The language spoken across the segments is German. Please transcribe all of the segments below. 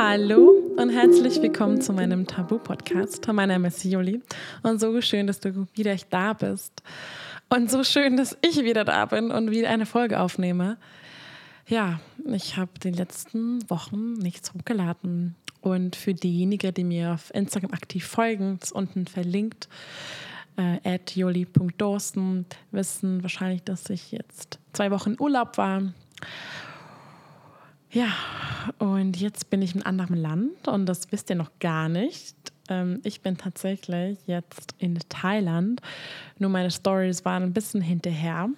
Hallo und herzlich willkommen zu meinem Tabu-Podcast. Mein Name ist Juli und so schön, dass du wieder da bist. Und so schön, dass ich wieder da bin und wieder eine Folge aufnehme. Ja, ich habe die letzten Wochen nichts hochgeladen. Und für diejenigen, die mir auf Instagram aktiv folgen, ist unten verlinkt, äh, joli.dorsten, wissen wahrscheinlich, dass ich jetzt zwei Wochen Urlaub war ja, und jetzt bin ich in einem anderen Land und das wisst ihr noch gar nicht. Ähm, ich bin tatsächlich jetzt in Thailand. Nur meine Stories waren ein bisschen hinterher.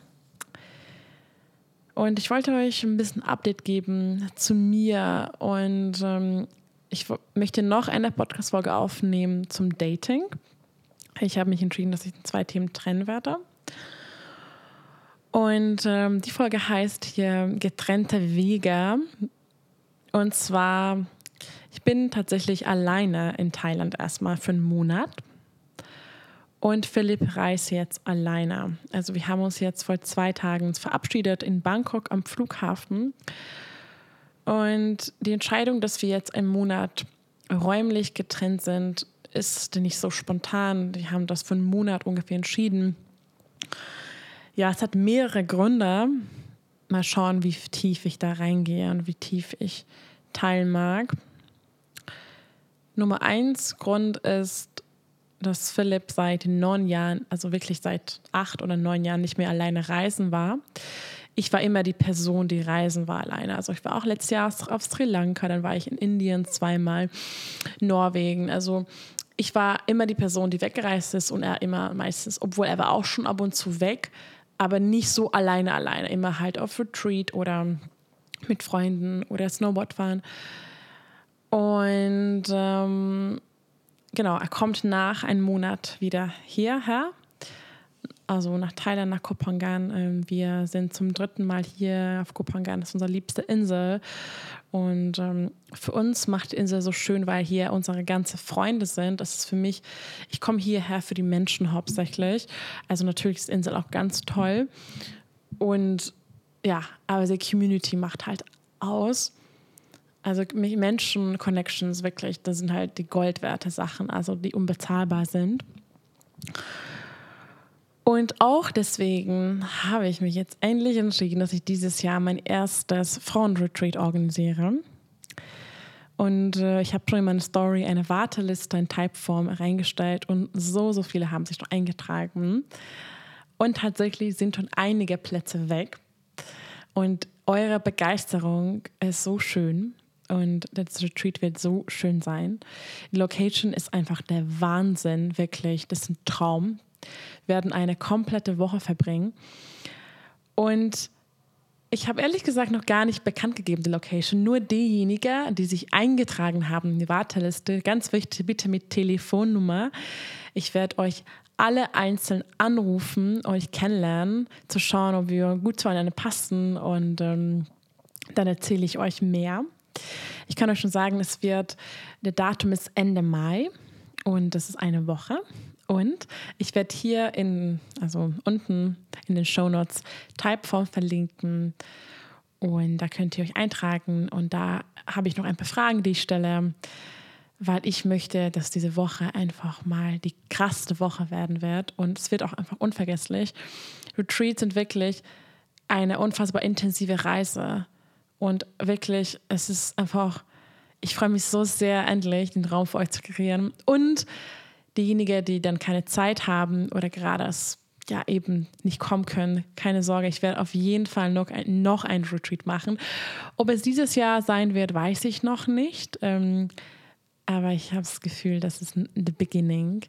Und ich wollte euch ein bisschen Update geben zu mir und ähm, ich möchte noch eine Podcast-Folge aufnehmen zum Dating. Ich habe mich entschieden, dass ich zwei Themen trennen werde. Und ähm, die Folge heißt hier Getrennte Wege. Und zwar, ich bin tatsächlich alleine in Thailand erstmal für einen Monat. Und Philipp reist jetzt alleine. Also wir haben uns jetzt vor zwei Tagen verabschiedet in Bangkok am Flughafen. Und die Entscheidung, dass wir jetzt einen Monat räumlich getrennt sind, ist nicht so spontan. Wir haben das für einen Monat ungefähr entschieden ja, es hat mehrere Gründe. Mal schauen, wie tief ich da reingehe und wie tief ich teilen mag. Nummer eins Grund ist, dass Philipp seit neun Jahren, also wirklich seit acht oder neun Jahren nicht mehr alleine reisen war. Ich war immer die Person, die reisen war alleine. Also ich war auch letztes Jahr auf Sri Lanka, dann war ich in Indien zweimal, Norwegen. Also ich war immer die Person, die weggereist ist und er immer meistens, obwohl er war auch schon ab und zu weg, aber nicht so alleine alleine. Immer halt auf Retreat oder mit Freunden oder Snowboard fahren. Und ähm, genau, er kommt nach einem Monat wieder hierher, also nach Thailand, nach Kopangan. Ähm, wir sind zum dritten Mal hier auf Kopangan, das ist unsere liebste Insel. Und ähm, für uns macht die Insel so schön, weil hier unsere ganzen Freunde sind. Das ist für mich, ich komme hierher für die Menschen hauptsächlich. Also natürlich ist die Insel auch ganz toll. Und ja, aber die Community macht halt aus. Also Menschen-Connections wirklich, das sind halt die goldwerte Sachen, also die unbezahlbar sind. Und auch deswegen habe ich mich jetzt endlich entschieden, dass ich dieses Jahr mein erstes Frauenretreat organisiere. Und äh, ich habe schon in meine Story eine Warteliste in Typeform reingestellt und so, so viele haben sich schon eingetragen. Und tatsächlich sind schon einige Plätze weg. Und eure Begeisterung ist so schön. Und das Retreat wird so schön sein. Die Location ist einfach der Wahnsinn, wirklich. Das ist ein Traum werden eine komplette Woche verbringen. Und ich habe ehrlich gesagt noch gar nicht bekannt gegeben, die Location. Nur diejenigen, die sich eingetragen haben in die Warteliste. Ganz wichtig, bitte mit Telefonnummer. Ich werde euch alle einzeln anrufen, euch kennenlernen, zu schauen, ob wir gut zueinander passen. Und ähm, dann erzähle ich euch mehr. Ich kann euch schon sagen, es wird, der Datum ist Ende Mai und das ist eine Woche. Und ich werde hier in, also unten in den Show Notes Typeform verlinken. Und da könnt ihr euch eintragen. Und da habe ich noch ein paar Fragen, die ich stelle, weil ich möchte, dass diese Woche einfach mal die krasseste Woche werden wird. Und es wird auch einfach unvergesslich. Retreats sind wirklich eine unfassbar intensive Reise. Und wirklich, es ist einfach, ich freue mich so sehr, endlich den Raum für euch zu kreieren. Und diejenigen, die dann keine Zeit haben oder gerade es ja eben nicht kommen können, keine Sorge, ich werde auf jeden Fall noch ein, noch ein Retreat machen. Ob es dieses Jahr sein wird, weiß ich noch nicht. Ähm, aber ich habe das Gefühl, das ist the beginning.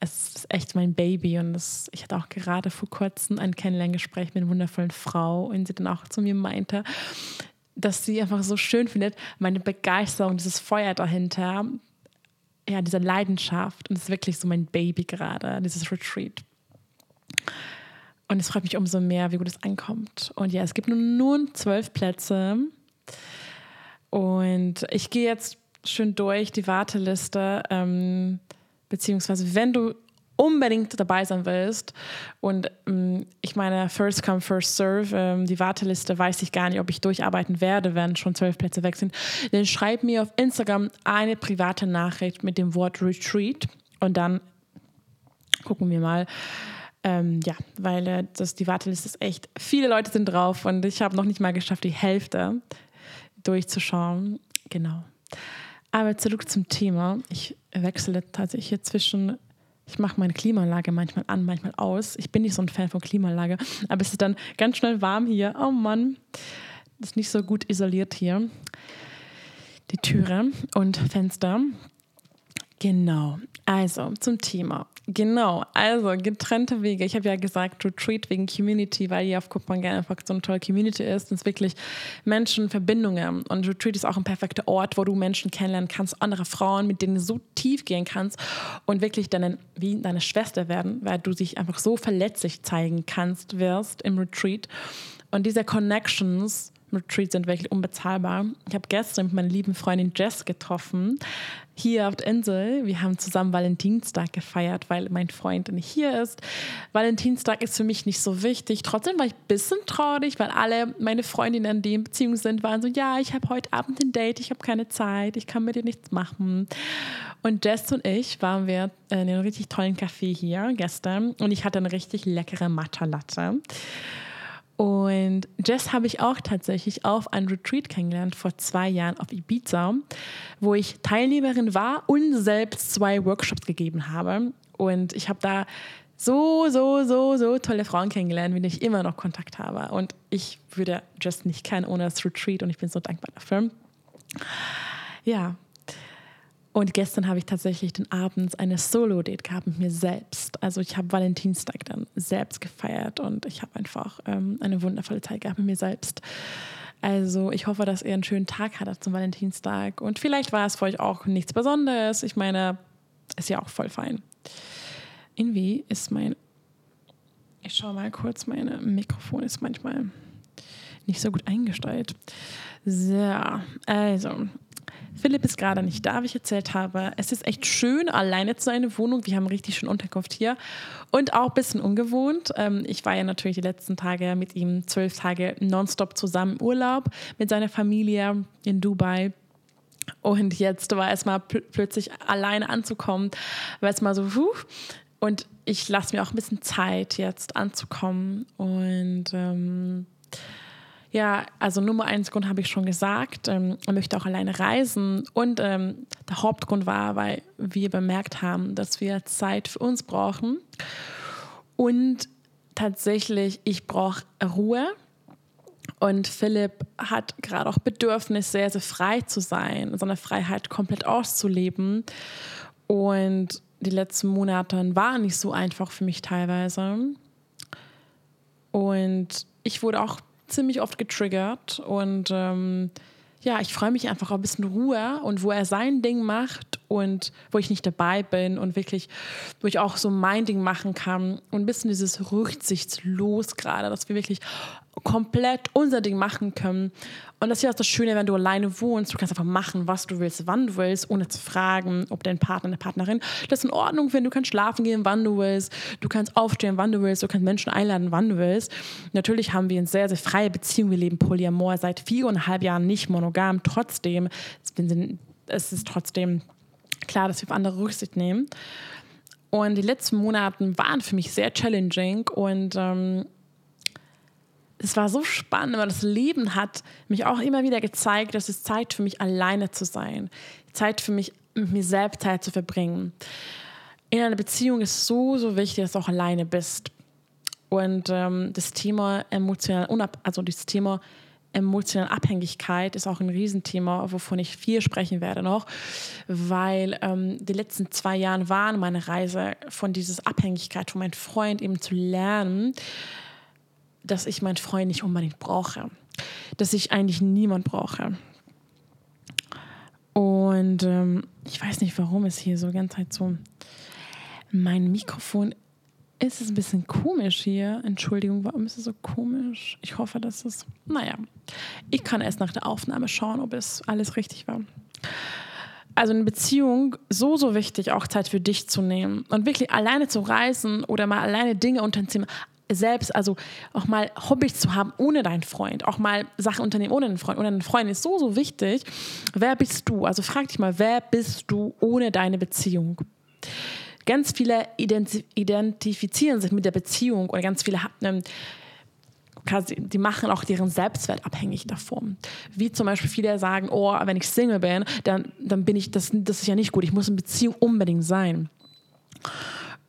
Es ist echt mein Baby und das, ich hatte auch gerade vor kurzem ein Kennenlerngespräch mit einer wundervollen Frau und sie dann auch zu mir meinte, dass sie einfach so schön findet, meine Begeisterung, dieses Feuer dahinter, ja, diese Leidenschaft und es ist wirklich so mein Baby gerade, dieses Retreat. Und es freut mich umso mehr, wie gut es ankommt. Und ja, es gibt nun, nun zwölf Plätze. Und ich gehe jetzt schön durch die Warteliste. Ähm, beziehungsweise, wenn du unbedingt dabei sein willst und ähm, ich meine, first come, first serve, ähm, die Warteliste weiß ich gar nicht, ob ich durcharbeiten werde, wenn schon zwölf Plätze weg sind, dann schreib mir auf Instagram eine private Nachricht mit dem Wort Retreat und dann gucken wir mal. Ähm, ja, weil äh, das, die Warteliste ist echt, viele Leute sind drauf und ich habe noch nicht mal geschafft, die Hälfte durchzuschauen. Genau. Aber zurück zum Thema. Ich wechsle tatsächlich hier zwischen ich mache meine Klimaanlage manchmal an, manchmal aus. Ich bin nicht so ein Fan von Klimaanlage, aber es ist dann ganz schnell warm hier. Oh Mann, ist nicht so gut isoliert hier. Die Türe und Fenster. Genau. Also zum Thema. Genau, also getrennte Wege. Ich habe ja gesagt, Retreat wegen Community, weil hier auf Kopenhagen einfach so eine tolle Community ist. Es ist wirklich Menschen, Verbindungen. Und Retreat ist auch ein perfekter Ort, wo du Menschen kennenlernen kannst, andere Frauen, mit denen du so tief gehen kannst und wirklich deine, wie deine Schwester werden, weil du dich einfach so verletzlich zeigen kannst, wirst im Retreat. Und diese Connections Retreats sind wirklich unbezahlbar. Ich habe gestern mit meiner lieben Freundin Jess getroffen, hier auf der Insel. Wir haben zusammen Valentinstag gefeiert, weil mein Freund nicht hier ist. Valentinstag ist für mich nicht so wichtig. Trotzdem war ich ein bisschen traurig, weil alle meine Freundinnen, die in Beziehung sind, waren so, ja, ich habe heute Abend ein Date, ich habe keine Zeit, ich kann mit dir nichts machen. Und Jess und ich waren wir in einem richtig tollen Café hier gestern und ich hatte eine richtig leckere Matcha Latte. Und Jess habe ich auch tatsächlich auf einem Retreat kennengelernt vor zwei Jahren auf Ibiza, wo ich Teilnehmerin war und selbst zwei Workshops gegeben habe. Und ich habe da so, so, so, so tolle Frauen kennengelernt, mit denen ich immer noch Kontakt habe. Und ich würde Jess nicht kennen ohne das Retreat und ich bin so dankbar dafür. Ja, und gestern habe ich tatsächlich den Abend eine Solo-Date gehabt mit mir selbst. Also ich habe Valentinstag dann selbst gefeiert und ich habe einfach ähm, eine wundervolle Zeit gehabt mit mir selbst. Also ich hoffe, dass ihr einen schönen Tag hattet zum Valentinstag. Und vielleicht war es für euch auch nichts Besonderes. Ich meine, ist ja auch voll fein. Irgendwie ist mein... Ich schaue mal kurz, mein Mikrofon ist manchmal nicht so gut eingestellt. So, also Philipp ist gerade nicht da, wie ich erzählt habe. Es ist echt schön, alleine zu sein in der Wohnung. Wir haben richtig schön Unterkunft hier und auch ein bisschen ungewohnt. Ähm, ich war ja natürlich die letzten Tage mit ihm zwölf Tage nonstop zusammen Urlaub mit seiner Familie in Dubai. Und jetzt war es mal pl plötzlich alleine anzukommen, war es mal so, puh. Und ich lasse mir auch ein bisschen Zeit, jetzt anzukommen. Und ähm, ja, also Nummer eins Grund habe ich schon gesagt. Ähm, er möchte auch alleine reisen. Und ähm, der Hauptgrund war, weil wir bemerkt haben, dass wir Zeit für uns brauchen. Und tatsächlich, ich brauche Ruhe. Und Philipp hat gerade auch Bedürfnis, sehr, sehr frei zu sein, seine Freiheit komplett auszuleben. Und die letzten Monate waren nicht so einfach für mich teilweise. Und ich wurde auch ziemlich oft getriggert und ähm, ja, ich freue mich einfach auf ein bisschen Ruhe und wo er sein Ding macht und wo ich nicht dabei bin und wirklich, wo ich auch so mein Ding machen kann und ein bisschen dieses Rücksichtslos gerade, dass wir wirklich komplett unser Ding machen können. Und das ist ja auch das Schöne, wenn du alleine wohnst, du kannst einfach machen, was du willst, wann du willst, ohne zu fragen, ob dein Partner, eine Partnerin das in Ordnung findet. Du kannst schlafen gehen, wann du willst, du kannst aufstehen, wann du willst, du kannst Menschen einladen, wann du willst. Natürlich haben wir eine sehr, sehr freie Beziehung. Wir leben Polyamor seit viereinhalb Jahren nicht monogam. Trotzdem, es ist trotzdem klar, dass wir auf andere Rücksicht nehmen. Und die letzten Monate waren für mich sehr challenging und ähm, es war so spannend, weil das Leben hat mich auch immer wieder gezeigt, dass es Zeit für mich alleine zu sein, Zeit für mich mit mir selbst Zeit zu verbringen. In einer Beziehung ist so, so wichtig, dass du auch alleine bist. Und ähm, das Thema emotional, also das Thema emotionale Abhängigkeit ist auch ein Riesenthema, wovon ich viel sprechen werde noch, weil ähm, die letzten zwei Jahre waren meine Reise von dieser Abhängigkeit von meinem Freund eben zu lernen, dass ich meinen Freund nicht unbedingt brauche, dass ich eigentlich niemand brauche. Und ähm, ich weiß nicht, warum es hier so ganze Zeit so. Mein Mikrofon ist es ein bisschen komisch hier. Entschuldigung, warum ist es so komisch? Ich hoffe, dass es. Naja, ich kann erst nach der Aufnahme schauen, ob es alles richtig war. also eine Beziehung so, so wichtig, auch Zeit für dich zu nehmen und wirklich alleine zu reisen oder mal alleine Dinge unternehmen, selbst, also auch mal Hobbys zu haben ohne deinen Freund, auch mal Sachen unternehmen ohne einen Freund, ohne einen Freund ist so, so wichtig. Wer bist du? Also frag dich mal, wer bist du ohne deine Beziehung? Ganz viele identifizieren sich mit der Beziehung oder ganz viele ähm, die machen auch deren Selbstwert abhängig davon. Wie zum Beispiel viele sagen, oh, wenn ich Single bin, dann, dann bin ich, das, das ist ja nicht gut, ich muss in Beziehung unbedingt sein.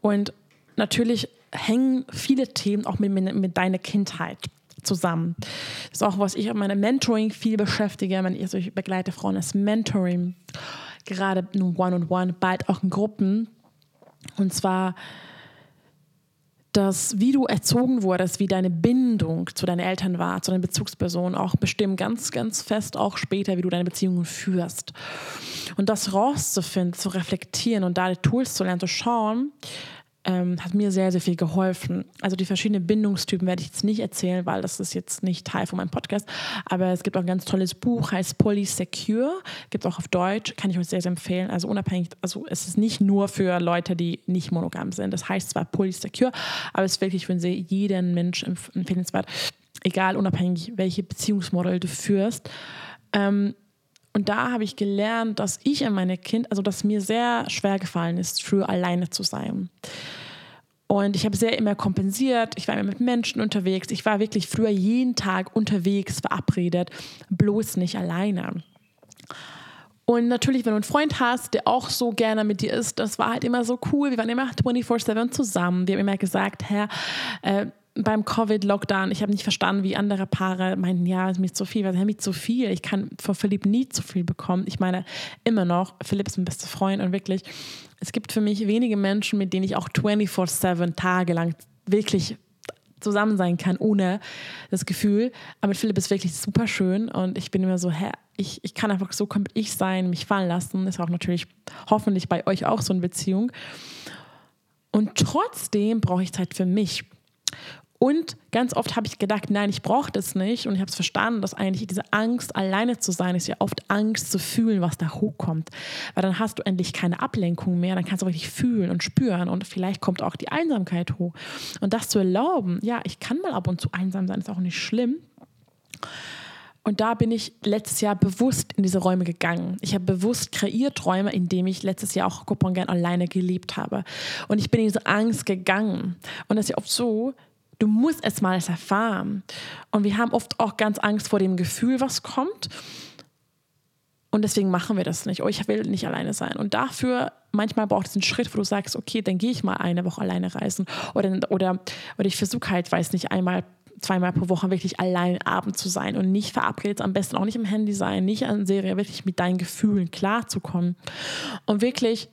Und natürlich hängen viele Themen auch mit, mit deiner Kindheit zusammen. Das ist auch, was ich in meinem Mentoring viel beschäftige. Also ich begleite Frauen als Mentoring, gerade nun One-on-One, bald auch in Gruppen. Und zwar dass wie du erzogen wurdest, wie deine Bindung zu deinen Eltern war, zu deinen Bezugspersonen, auch bestimmt ganz, ganz fest auch später, wie du deine Beziehungen führst. Und das rauszufinden, zu reflektieren und da die Tools zu lernen, zu schauen, ähm, hat mir sehr, sehr viel geholfen. Also die verschiedenen Bindungstypen werde ich jetzt nicht erzählen, weil das ist jetzt nicht Teil von meinem Podcast. Aber es gibt auch ein ganz tolles Buch, heißt Polysecure, gibt auch auf Deutsch, kann ich euch sehr, sehr empfehlen. Also unabhängig, also es ist nicht nur für Leute, die nicht monogam sind. Das heißt zwar Polysecure, aber es ist wirklich für jeden Mensch empfehlenswert, egal unabhängig, welche Beziehungsmodell du führst. Ähm, und da habe ich gelernt, dass ich in meine Kind, also dass mir sehr schwer gefallen ist, früher alleine zu sein. Und ich habe sehr immer kompensiert. Ich war immer mit Menschen unterwegs. Ich war wirklich früher jeden Tag unterwegs, verabredet, bloß nicht alleine. Und natürlich, wenn du einen Freund hast, der auch so gerne mit dir ist, das war halt immer so cool. Wir waren immer 24-7 zusammen. Wir haben immer gesagt, Herr, äh, beim Covid-Lockdown, ich habe nicht verstanden, wie andere Paare meinen, ja, es ist mir zu viel, was ist mir zu viel. Ich kann von Philipp nie zu viel bekommen. Ich meine, immer noch, Philipp ist mein bester Freund und wirklich, es gibt für mich wenige Menschen, mit denen ich auch 24-7 Tage lang wirklich zusammen sein kann, ohne das Gefühl. Aber mit Philipp ist wirklich super schön und ich bin immer so, hä, ich, ich kann einfach so ich sein, mich fallen lassen. Ist auch natürlich hoffentlich bei euch auch so eine Beziehung. Und trotzdem brauche ich Zeit für mich. Und ganz oft habe ich gedacht, nein, ich brauche das nicht. Und ich habe es verstanden, dass eigentlich diese Angst, alleine zu sein, ist ja oft Angst zu fühlen, was da hochkommt. Weil dann hast du endlich keine Ablenkung mehr, dann kannst du richtig fühlen und spüren. Und vielleicht kommt auch die Einsamkeit hoch. Und das zu erlauben, ja, ich kann mal ab und zu einsam sein, ist auch nicht schlimm. Und da bin ich letztes Jahr bewusst in diese Räume gegangen. Ich habe bewusst kreiert Räume, in denen ich letztes Jahr auch Kopenhagen alleine gelebt habe. Und ich bin in diese Angst gegangen. Und das ist ja oft so, Du musst es mal erfahren. Und wir haben oft auch ganz Angst vor dem Gefühl, was kommt. Und deswegen machen wir das nicht. Oh, ich will nicht alleine sein. Und dafür, manchmal braucht es einen Schritt, wo du sagst, okay, dann gehe ich mal eine Woche alleine reisen. Oder, oder, oder ich versuche halt, weiß nicht, einmal, zweimal pro Woche wirklich allein Abend zu sein und nicht verabredet, am besten auch nicht im Handy sein, nicht an Serie, wirklich mit deinen Gefühlen klarzukommen. Und wirklich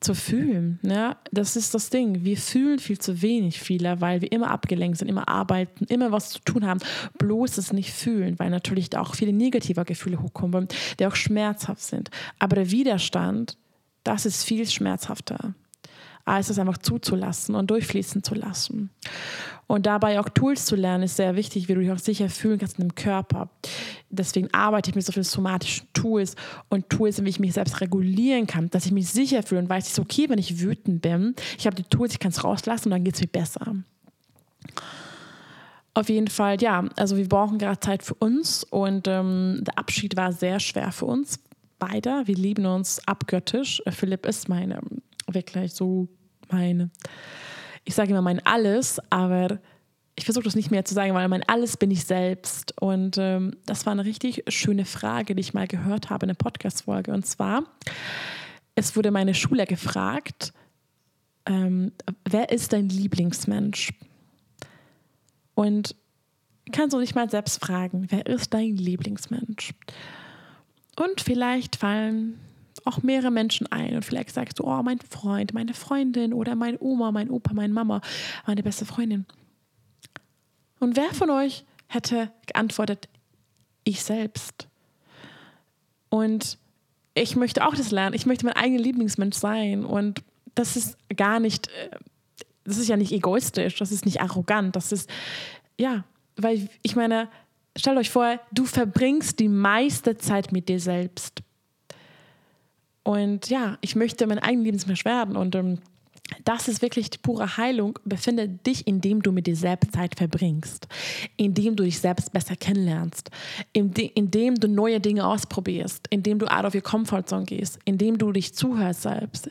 zu fühlen. Ne? Das ist das Ding. Wir fühlen viel zu wenig viele, weil wir immer abgelenkt sind, immer arbeiten, immer was zu tun haben. Bloß es nicht fühlen, weil natürlich auch viele negative Gefühle hochkommen, die auch schmerzhaft sind. Aber der Widerstand, das ist viel schmerzhafter als es einfach zuzulassen und durchfließen zu lassen. Und dabei auch Tools zu lernen, ist sehr wichtig, wie du dich auch sicher fühlen kannst in dem Körper. Deswegen arbeite ich mit so vielen somatischen Tools und Tools, wie ich mich selbst regulieren kann, dass ich mich sicher fühle und weiß, es ist okay, wenn ich wütend bin. Ich habe die Tools, ich kann es rauslassen und dann geht es mir besser. Auf jeden Fall, ja, also wir brauchen gerade Zeit für uns und ähm, der Abschied war sehr schwer für uns beide. Wir lieben uns abgöttisch. Philipp ist meine wirklich so meine, ich sage immer mein Alles, aber ich versuche das nicht mehr zu sagen, weil mein Alles bin ich selbst. Und ähm, das war eine richtig schöne Frage, die ich mal gehört habe in einer Podcast-Folge. Und zwar, es wurde meine Schule gefragt, ähm, wer ist dein Lieblingsmensch? Und kannst du dich mal selbst fragen, wer ist dein Lieblingsmensch? Und vielleicht fallen auch mehrere Menschen ein und vielleicht sagst du, oh, mein Freund, meine Freundin oder meine Oma, mein Opa, meine Mama, meine beste Freundin. Und wer von euch hätte geantwortet, ich selbst? Und ich möchte auch das lernen. Ich möchte mein eigener Lieblingsmensch sein. Und das ist gar nicht, äh, das ist ja nicht egoistisch, das ist nicht arrogant, das ist, ja, weil ich meine, stellt euch vor, du verbringst die meiste Zeit mit dir selbst. Und ja, ich möchte mein eigenes Lebensmensch werden und ähm, das ist wirklich die pure Heilung. Befinde dich, indem du mit dir selbst Zeit verbringst, indem du dich selbst besser kennenlernst, indem du neue Dinge ausprobierst, indem du out of your comfort zone gehst, indem du dich zuhörst selbst,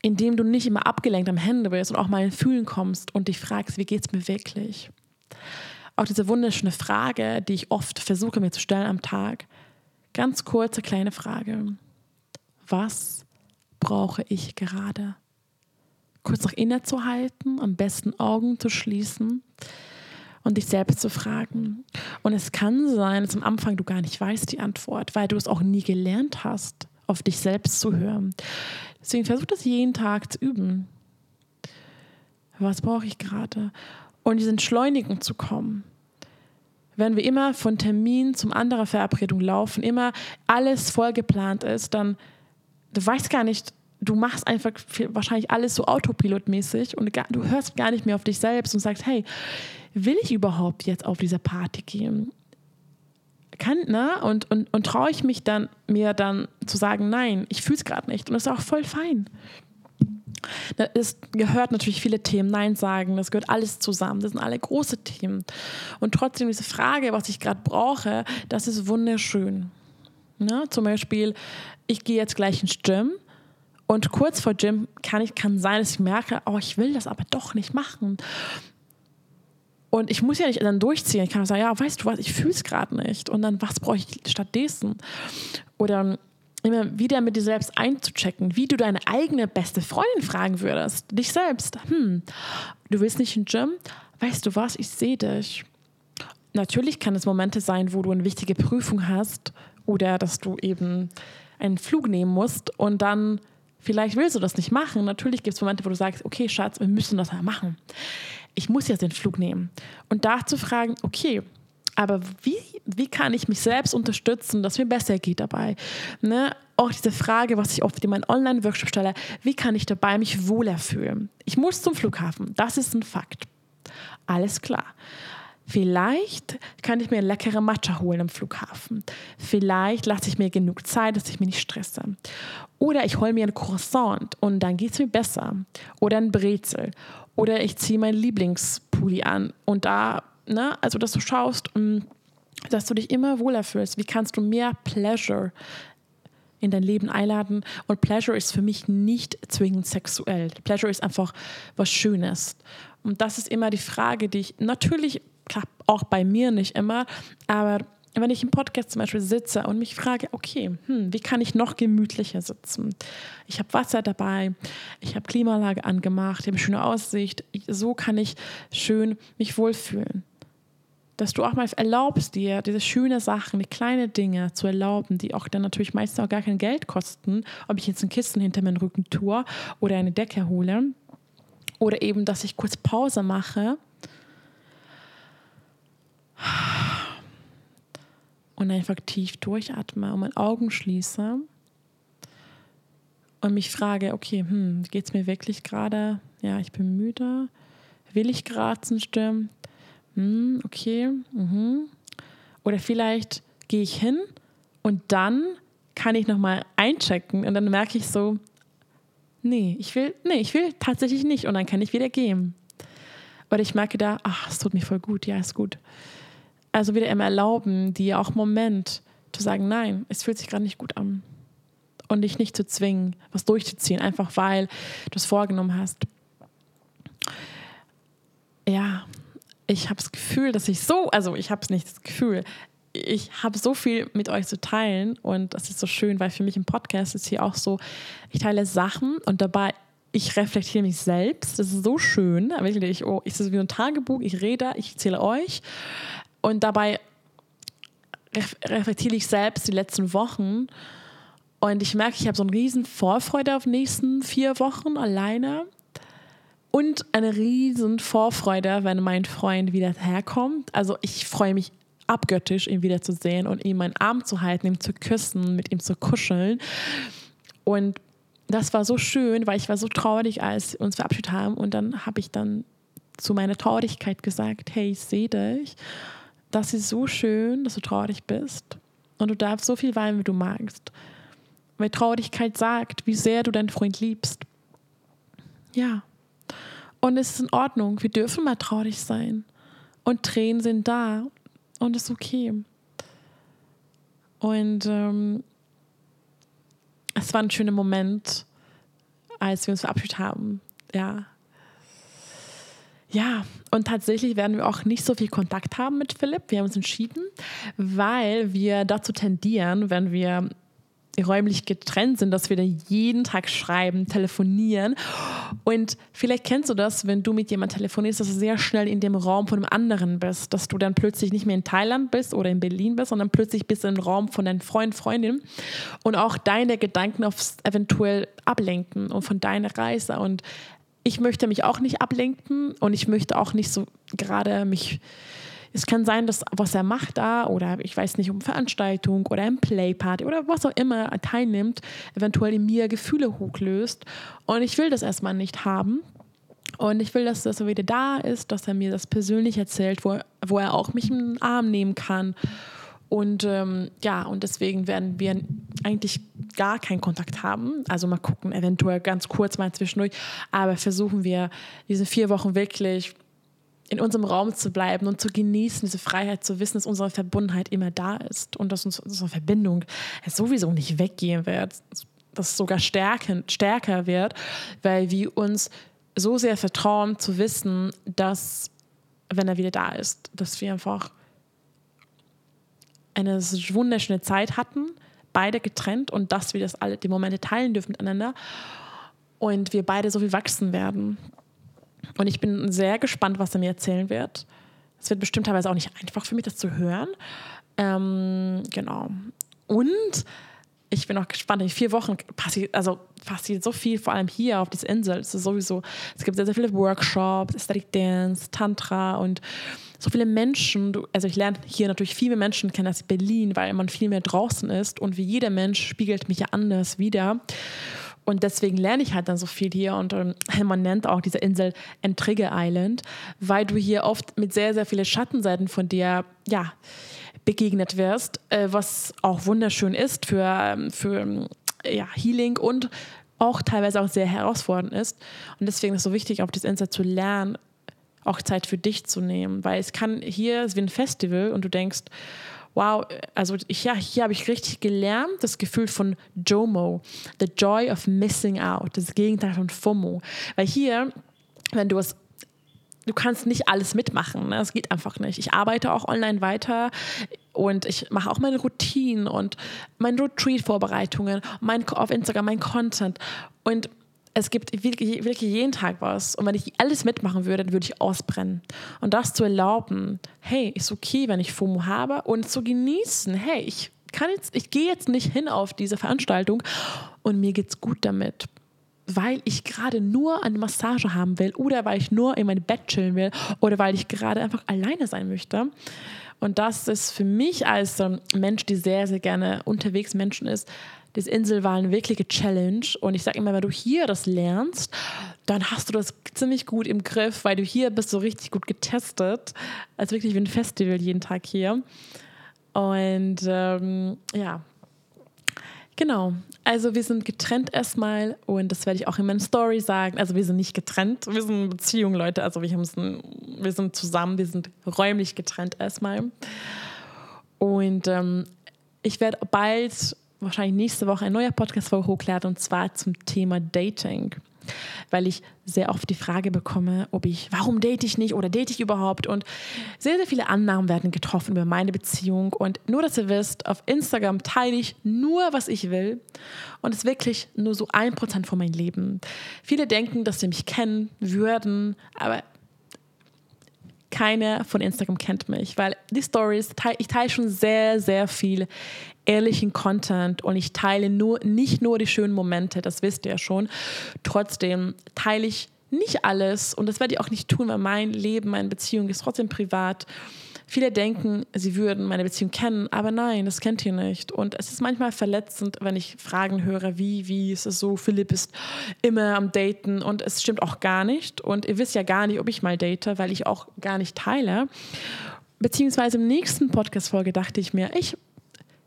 indem du nicht immer abgelenkt am Hände bist und auch mal in Fühlen kommst und dich fragst, wie geht es mir wirklich? Auch diese wunderschöne Frage, die ich oft versuche mir zu stellen am Tag. Ganz kurze kleine Frage. Was brauche ich gerade? Kurz noch innezuhalten, am besten Augen zu schließen und dich selbst zu fragen. Und es kann sein, dass am Anfang du gar nicht weißt die Antwort, weil du es auch nie gelernt hast, auf dich selbst zu hören. Deswegen versuch das jeden Tag zu üben. Was brauche ich gerade? Und diese Entschleunigung zu kommen wenn wir immer von Termin zum anderen Verabredung laufen, immer alles voll geplant ist, dann du weißt gar nicht, du machst einfach wahrscheinlich alles so autopilotmäßig und du hörst gar nicht mehr auf dich selbst und sagst, hey, will ich überhaupt jetzt auf diese Party gehen? Kann, ne? Und, und, und traue ich mich dann, mir dann zu sagen, nein, ich fühle es gerade nicht. Und das ist auch voll fein. Es gehört natürlich viele Themen, Nein sagen, das gehört alles zusammen, das sind alle große Themen. Und trotzdem diese Frage, was ich gerade brauche, das ist wunderschön. Ne? Zum Beispiel, ich gehe jetzt gleich ins Gym und kurz vor Gym kann, ich, kann sein, dass ich merke, oh, ich will das aber doch nicht machen. Und ich muss ja nicht dann durchziehen. Ich kann sagen, ja, weißt du was, ich fühle es gerade nicht. Und dann, was brauche ich stattdessen? Oder immer wieder mit dir selbst einzuchecken, wie du deine eigene beste Freundin fragen würdest. Dich selbst. Hm, du willst nicht in Gym? Weißt du was? Ich sehe dich. Natürlich kann es Momente sein, wo du eine wichtige Prüfung hast oder dass du eben einen Flug nehmen musst und dann vielleicht willst du das nicht machen. Natürlich gibt es Momente, wo du sagst, okay, Schatz, wir müssen das mal machen. Ich muss jetzt den Flug nehmen. Und da zu fragen, okay, aber wie, wie kann ich mich selbst unterstützen, dass mir besser geht dabei? Ne? Auch diese Frage, was ich oft in meinen Online-Workshop stelle, wie kann ich dabei mich wohler fühlen? Ich muss zum Flughafen, das ist ein Fakt. Alles klar. Vielleicht kann ich mir leckere Matcha holen am Flughafen. Vielleicht lasse ich mir genug Zeit, dass ich mich nicht stresse. Oder ich hole mir ein Croissant und dann geht es mir besser. Oder ein Brezel. Oder ich ziehe meinen Lieblingspulli an und da ne, also dass du schaust, mm, dass du dich immer wohler fühlst. Wie kannst du mehr Pleasure in dein Leben einladen? Und Pleasure ist für mich nicht zwingend sexuell. Pleasure ist einfach was Schönes. Und das ist immer die Frage, die ich natürlich, klar, auch bei mir nicht immer, aber wenn ich im Podcast zum Beispiel sitze und mich frage, okay, hm, wie kann ich noch gemütlicher sitzen? Ich habe Wasser dabei, ich habe Klimaanlage angemacht, ich habe schöne Aussicht, so kann ich schön mich wohlfühlen dass du auch mal erlaubst dir, diese schönen Sachen, die kleinen Dinge zu erlauben, die auch dann natürlich meistens auch gar kein Geld kosten, ob ich jetzt ein Kissen hinter meinen Rücken tue oder eine Decke hole oder eben, dass ich kurz Pause mache und einfach tief durchatme und meine Augen schließe und mich frage, okay, hm, geht es mir wirklich gerade? Ja, ich bin müde. Will ich kratzen? Stimmt hm, okay, mhm. Oder vielleicht gehe ich hin und dann kann ich nochmal einchecken und dann merke ich so, nee, ich will, nee, ich will tatsächlich nicht und dann kann ich wieder gehen. Oder ich merke da, ach, es tut mir voll gut, ja, ist gut. Also wieder immer erlauben, dir auch Moment zu sagen, nein, es fühlt sich gerade nicht gut an. Und dich nicht zu zwingen, was durchzuziehen, einfach weil du es vorgenommen hast. Ja, ich habe das Gefühl, dass ich so, also ich habe es nicht das Gefühl, ich habe so viel mit euch zu teilen und das ist so schön, weil für mich im Podcast ist hier auch so, ich teile Sachen und dabei ich reflektiere mich selbst. Das ist so schön. Wirklich, oh, ist das wie ein Tagebuch. Ich rede, ich erzähle euch und dabei reflektiere ich selbst die letzten Wochen und ich merke, ich habe so eine riesen Vorfreude auf die nächsten vier Wochen alleine und eine riesen Vorfreude, wenn mein Freund wieder herkommt. Also ich freue mich abgöttisch, ihn wiederzusehen und ihm meinen Arm zu halten, ihm zu küssen, mit ihm zu kuscheln. Und das war so schön, weil ich war so traurig, als wir uns verabschiedet haben. Und dann habe ich dann zu meiner Traurigkeit gesagt, hey, ich sehe dich. Das ist so schön, dass du traurig bist. Und du darfst so viel weinen, wie du magst. weil Traurigkeit sagt, wie sehr du deinen Freund liebst. Ja. Und es ist in Ordnung. Wir dürfen mal traurig sein. Und Tränen sind da. Und es ist okay. Und ähm, es war ein schöner Moment, als wir uns verabschiedet haben. Ja. Ja, und tatsächlich werden wir auch nicht so viel Kontakt haben mit Philipp. Wir haben uns entschieden, weil wir dazu tendieren, wenn wir räumlich getrennt sind, dass wir dann jeden Tag schreiben, telefonieren. Und vielleicht kennst du das, wenn du mit jemandem telefonierst, dass du sehr schnell in dem Raum von einem anderen bist, dass du dann plötzlich nicht mehr in Thailand bist oder in Berlin bist, sondern plötzlich bist du im Raum von deinem Freund, Freundin und auch deine Gedanken aufs eventuell ablenken und von deiner Reise. Und ich möchte mich auch nicht ablenken und ich möchte auch nicht so gerade mich es kann sein, dass was er macht da oder ich weiß nicht, um Veranstaltung oder ein Playparty oder was auch immer er teilnimmt, eventuell in mir Gefühle hochlöst. Und ich will das erstmal nicht haben. Und ich will, dass, dass er wieder da ist, dass er mir das persönlich erzählt, wo, wo er auch mich im Arm nehmen kann. Und ähm, ja, und deswegen werden wir eigentlich gar keinen Kontakt haben. Also mal gucken, eventuell ganz kurz mal zwischendurch. Aber versuchen wir diese vier Wochen wirklich in unserem Raum zu bleiben und zu genießen, diese Freiheit zu wissen, dass unsere Verbundenheit immer da ist und dass uns unsere Verbindung sowieso nicht weggehen wird, dass es sogar stärken, stärker wird, weil wir uns so sehr vertrauen zu wissen, dass, wenn er wieder da ist, dass wir einfach eine wunderschöne Zeit hatten, beide getrennt und dass wir das alle die Momente teilen dürfen miteinander und wir beide so viel wachsen werden. Und ich bin sehr gespannt, was er mir erzählen wird. Es wird bestimmt teilweise auch nicht einfach für mich, das zu hören. Ähm, genau. Und ich bin auch gespannt. In vier Wochen passiert, also passiert so viel, vor allem hier auf dieser Insel. Es ist sowieso, es gibt sehr, sehr viele Workshops, Aesthetic Dance, Tantra und so viele Menschen. Also ich lerne hier natürlich viel mehr Menschen kennen als Berlin, weil man viel mehr draußen ist und wie jeder Mensch spiegelt mich ja anders wieder. Und deswegen lerne ich halt dann so viel hier und ähm, man nennt auch diese Insel Entrige Island, weil du hier oft mit sehr, sehr vielen Schattenseiten von dir, ja, begegnet wirst, äh, was auch wunderschön ist für, ähm, für ja, Healing und auch teilweise auch sehr herausfordernd ist. Und deswegen ist es so wichtig, auf dieser Insel zu lernen, auch Zeit für dich zu nehmen, weil es kann hier, ist wie ein Festival und du denkst, wow, also ich, ja, hier habe ich richtig gelernt, das Gefühl von JOMO, the joy of missing out, das Gegenteil von FOMO. Weil hier, wenn du es du kannst nicht alles mitmachen. Ne? Das geht einfach nicht. Ich arbeite auch online weiter und ich mache auch meine Routinen und meine Retreat-Vorbereitungen, mein, auf Instagram mein Content. Und es gibt wirklich, wirklich jeden Tag was. Und wenn ich alles mitmachen würde, dann würde ich ausbrennen. Und das zu erlauben, hey, ist okay, wenn ich FOMO habe und zu genießen, hey, ich kann jetzt, ich gehe jetzt nicht hin auf diese Veranstaltung und mir geht's gut damit. Weil ich gerade nur eine Massage haben will oder weil ich nur in mein Bett chillen will oder weil ich gerade einfach alleine sein möchte. Und das ist für mich als Mensch, die sehr, sehr gerne unterwegs Menschen ist, das Insel war eine wirkliche Challenge. Und ich sage immer, wenn du hier das lernst, dann hast du das ziemlich gut im Griff, weil du hier bist so richtig gut getestet. Als wirklich wie ein Festival jeden Tag hier. Und ähm, ja, genau. Also wir sind getrennt erstmal und das werde ich auch in meiner Story sagen. Also wir sind nicht getrennt, wir sind in Beziehung, Leute. Also wir, wir sind zusammen, wir sind räumlich getrennt erstmal. Und ähm, ich werde bald wahrscheinlich nächste Woche ein neuer Podcast-Folge hochladen und zwar zum Thema Dating. Weil ich sehr oft die Frage bekomme, ob ich, warum date ich nicht oder date ich überhaupt? Und sehr, sehr viele Annahmen werden getroffen über meine Beziehung. Und nur, dass ihr wisst, auf Instagram teile ich nur, was ich will. Und es ist wirklich nur so ein Prozent von meinem Leben. Viele denken, dass sie mich kennen würden, aber keiner von Instagram kennt mich, weil die Stories, ich teile schon sehr, sehr viel ehrlichen Content und ich teile nur, nicht nur die schönen Momente, das wisst ihr ja schon. Trotzdem teile ich nicht alles und das werde ich auch nicht tun, weil mein Leben, meine Beziehung ist trotzdem privat. Viele denken, sie würden meine Beziehung kennen, aber nein, das kennt ihr nicht. Und es ist manchmal verletzend, wenn ich Fragen höre, wie, wie ist es so, Philipp ist immer am Daten und es stimmt auch gar nicht. Und ihr wisst ja gar nicht, ob ich mal date, weil ich auch gar nicht teile. Beziehungsweise im nächsten Podcast-Folge dachte ich mir, ich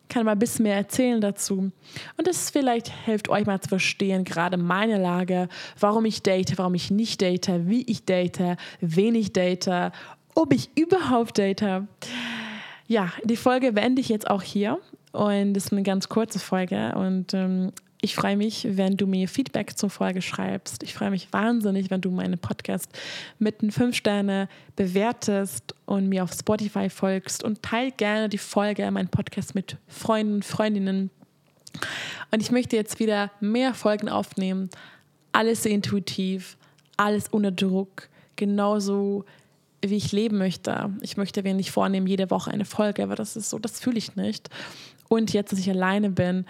kann mal ein bisschen mehr erzählen dazu. Und das vielleicht hilft euch mal zu verstehen, gerade meine Lage, warum ich date, warum ich nicht date, wie ich date, wen ich date, ob ich überhaupt date. Ja, die Folge beende ich jetzt auch hier. Und das ist eine ganz kurze Folge. Und ähm, ich freue mich, wenn du mir Feedback zur Folge schreibst. Ich freue mich wahnsinnig, wenn du meinen Podcast mit den fünf Sterne bewertest und mir auf Spotify folgst und teil gerne die Folge, meinen Podcast mit Freunden, Freundinnen. Und ich möchte jetzt wieder mehr Folgen aufnehmen. Alles intuitiv, alles ohne Druck, genauso wie ich leben möchte. Ich möchte nicht vornehmen, jede Woche eine Folge, aber das ist so, das fühle ich nicht. Und jetzt, dass ich alleine bin,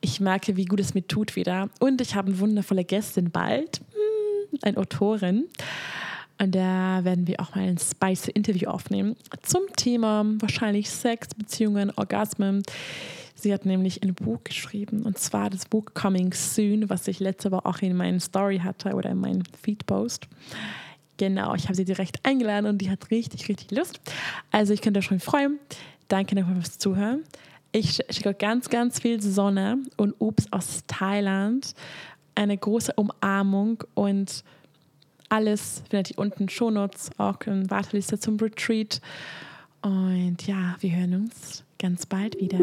ich merke, wie gut es mir tut wieder. Und ich habe eine wundervolle Gästin bald, hm, eine Autorin. Und da werden wir auch mal ein spicy Interview aufnehmen zum Thema wahrscheinlich Sex, Beziehungen, Orgasmen. Sie hat nämlich ein Buch geschrieben und zwar das Buch Coming Soon, was ich letzte Woche auch in meinen Story hatte oder in meinem Feedpost. Genau, ich habe sie direkt eingeladen und die hat richtig, richtig Lust. Also ich könnte euch schon freuen. Danke nochmal fürs Zuhören. Ich schicke ganz, ganz viel Sonne und Obst aus Thailand. Eine große Umarmung und alles findet ihr unten Shownotes, auch eine Warteliste zum Retreat. Und ja, wir hören uns ganz bald wieder.